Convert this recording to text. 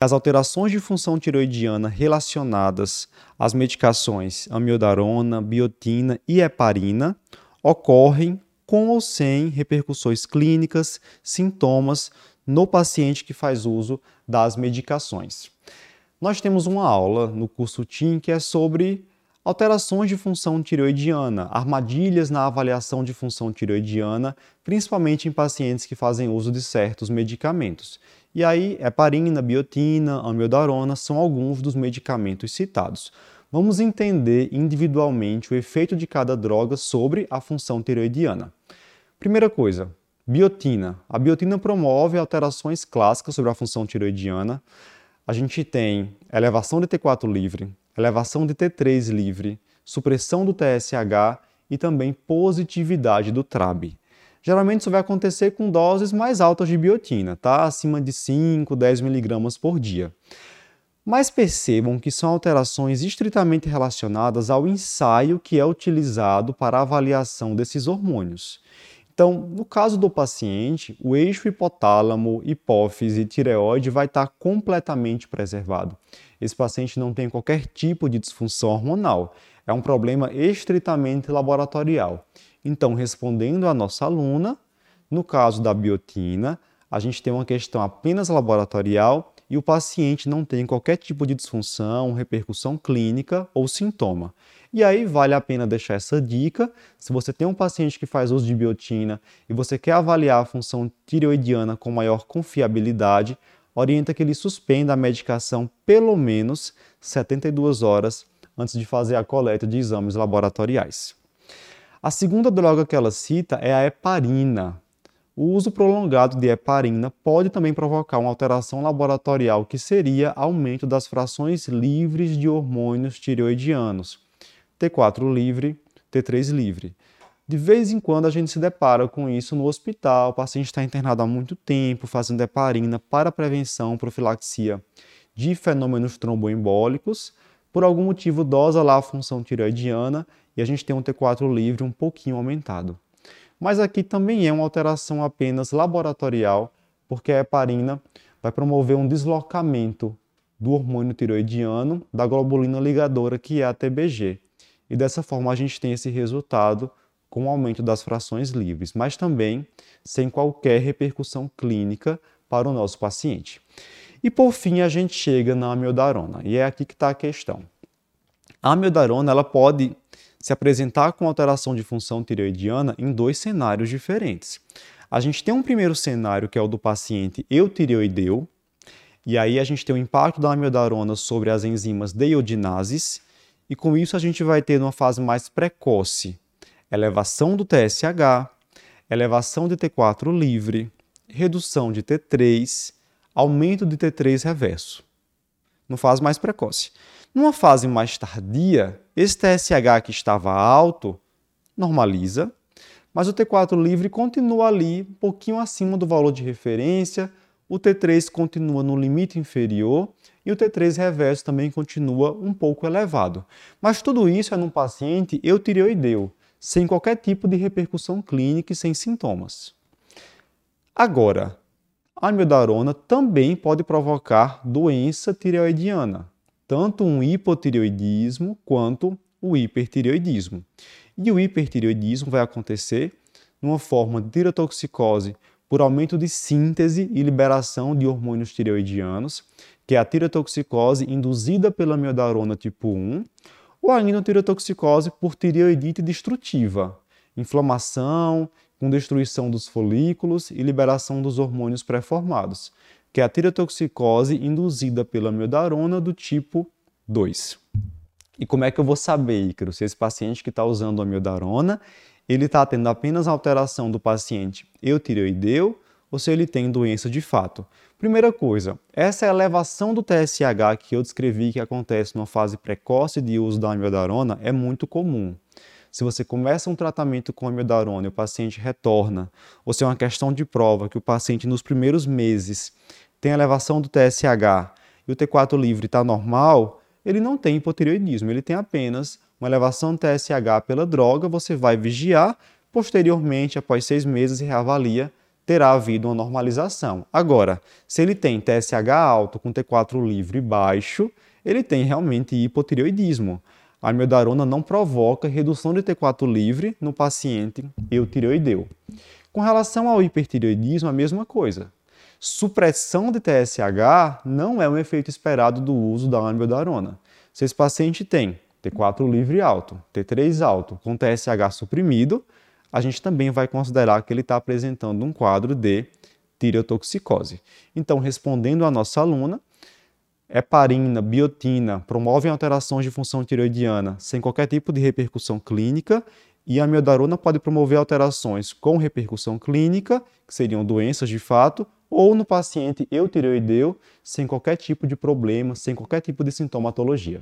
As alterações de função tiroidiana relacionadas às medicações amiodarona, biotina e heparina ocorrem com ou sem repercussões clínicas, sintomas no paciente que faz uso das medicações. Nós temos uma aula no curso TIM que é sobre alterações de função tireoidiana, armadilhas na avaliação de função tireoidiana, principalmente em pacientes que fazem uso de certos medicamentos. E aí, heparina, biotina, amiodarona são alguns dos medicamentos citados. Vamos entender individualmente o efeito de cada droga sobre a função tireoidiana. Primeira coisa, biotina. A biotina promove alterações clássicas sobre a função tireoidiana. A gente tem elevação de T4 livre, elevação de T3 livre, supressão do TSH e também positividade do TRAB. Geralmente isso vai acontecer com doses mais altas de biotina, tá? Acima de 5, 10 miligramas por dia. Mas percebam que são alterações estritamente relacionadas ao ensaio que é utilizado para a avaliação desses hormônios. Então, no caso do paciente, o eixo hipotálamo, hipófise e tireoide vai estar completamente preservado. Esse paciente não tem qualquer tipo de disfunção hormonal. É um problema estritamente laboratorial. Então, respondendo à nossa aluna, no caso da biotina, a gente tem uma questão apenas laboratorial e o paciente não tem qualquer tipo de disfunção, repercussão clínica ou sintoma. E aí vale a pena deixar essa dica. Se você tem um paciente que faz uso de biotina e você quer avaliar a função tireoidiana com maior confiabilidade, orienta que ele suspenda a medicação pelo menos 72 horas antes de fazer a coleta de exames laboratoriais. A segunda droga que ela cita é a heparina. O uso prolongado de heparina pode também provocar uma alteração laboratorial que seria aumento das frações livres de hormônios tireoidianos, T4 livre, T3 livre. De vez em quando a gente se depara com isso no hospital, o paciente está internado há muito tempo, fazendo heparina para prevenção, profilaxia de fenômenos tromboembólicos, por algum motivo dosa lá a função tireoidiana e a gente tem um T4 livre um pouquinho aumentado mas aqui também é uma alteração apenas laboratorial, porque a heparina vai promover um deslocamento do hormônio tiroidiano da globulina ligadora, que é a TBG. E dessa forma a gente tem esse resultado com o aumento das frações livres, mas também sem qualquer repercussão clínica para o nosso paciente. E por fim a gente chega na amiodarona, e é aqui que está a questão. A amiodarona ela pode se apresentar com alteração de função tireoidiana em dois cenários diferentes. A gente tem um primeiro cenário que é o do paciente eutireoideu, e aí a gente tem o impacto da amiodarona sobre as enzimas deiodinases, e com isso a gente vai ter numa fase mais precoce elevação do TSH, elevação de T4 livre, redução de T3, aumento de T3 reverso. No fase mais precoce. Numa fase mais tardia, esse TSH que estava alto normaliza, mas o T4 livre continua ali um pouquinho acima do valor de referência, o T3 continua no limite inferior e o T3 reverso também continua um pouco elevado. Mas tudo isso é num paciente eutireoideu, sem qualquer tipo de repercussão clínica e sem sintomas. Agora, a amiodarona também pode provocar doença tireoidiana, tanto um hipotireoidismo quanto o hipertireoidismo. E o hipertireoidismo vai acontecer numa forma de tirotoxicose por aumento de síntese e liberação de hormônios tireoidianos, que é a tirotoxicose induzida pela miodarona tipo 1, ou ainda a tirotoxicose por tireoidite destrutiva, inflamação com destruição dos folículos e liberação dos hormônios pré-formados, que é a tirotoxicose induzida pela miodarona do tipo 2. E como é que eu vou saber, Ícaro, se esse paciente que está usando a miodarona, ele está tendo apenas alteração do paciente eutireoideu ou se ele tem doença de fato? Primeira coisa, essa elevação do TSH que eu descrevi que acontece numa fase precoce de uso da amiodarona é muito comum. Se você começa um tratamento com amiodarona e o paciente retorna, ou se é uma questão de prova que o paciente nos primeiros meses tem elevação do TSH e o T4 livre está normal, ele não tem hipotireoidismo, ele tem apenas uma elevação do TSH pela droga, você vai vigiar, posteriormente, após seis meses, reavalia terá havido uma normalização. Agora, se ele tem TSH alto com T4 livre baixo, ele tem realmente hipotireoidismo. A amiodarona não provoca redução de T4 livre no paciente eutireoideu. Com relação ao hipertireoidismo, a mesma coisa. Supressão de TSH não é um efeito esperado do uso da amiodarona. Se esse paciente tem T4 livre alto, T3 alto, com TSH suprimido, a gente também vai considerar que ele está apresentando um quadro de tireotoxicose. Então, respondendo à nossa aluna, heparina, biotina promovem alterações de função tireoidiana sem qualquer tipo de repercussão clínica e a miodarona pode promover alterações com repercussão clínica, que seriam doenças de fato, ou no paciente eutireoideu sem qualquer tipo de problema, sem qualquer tipo de sintomatologia.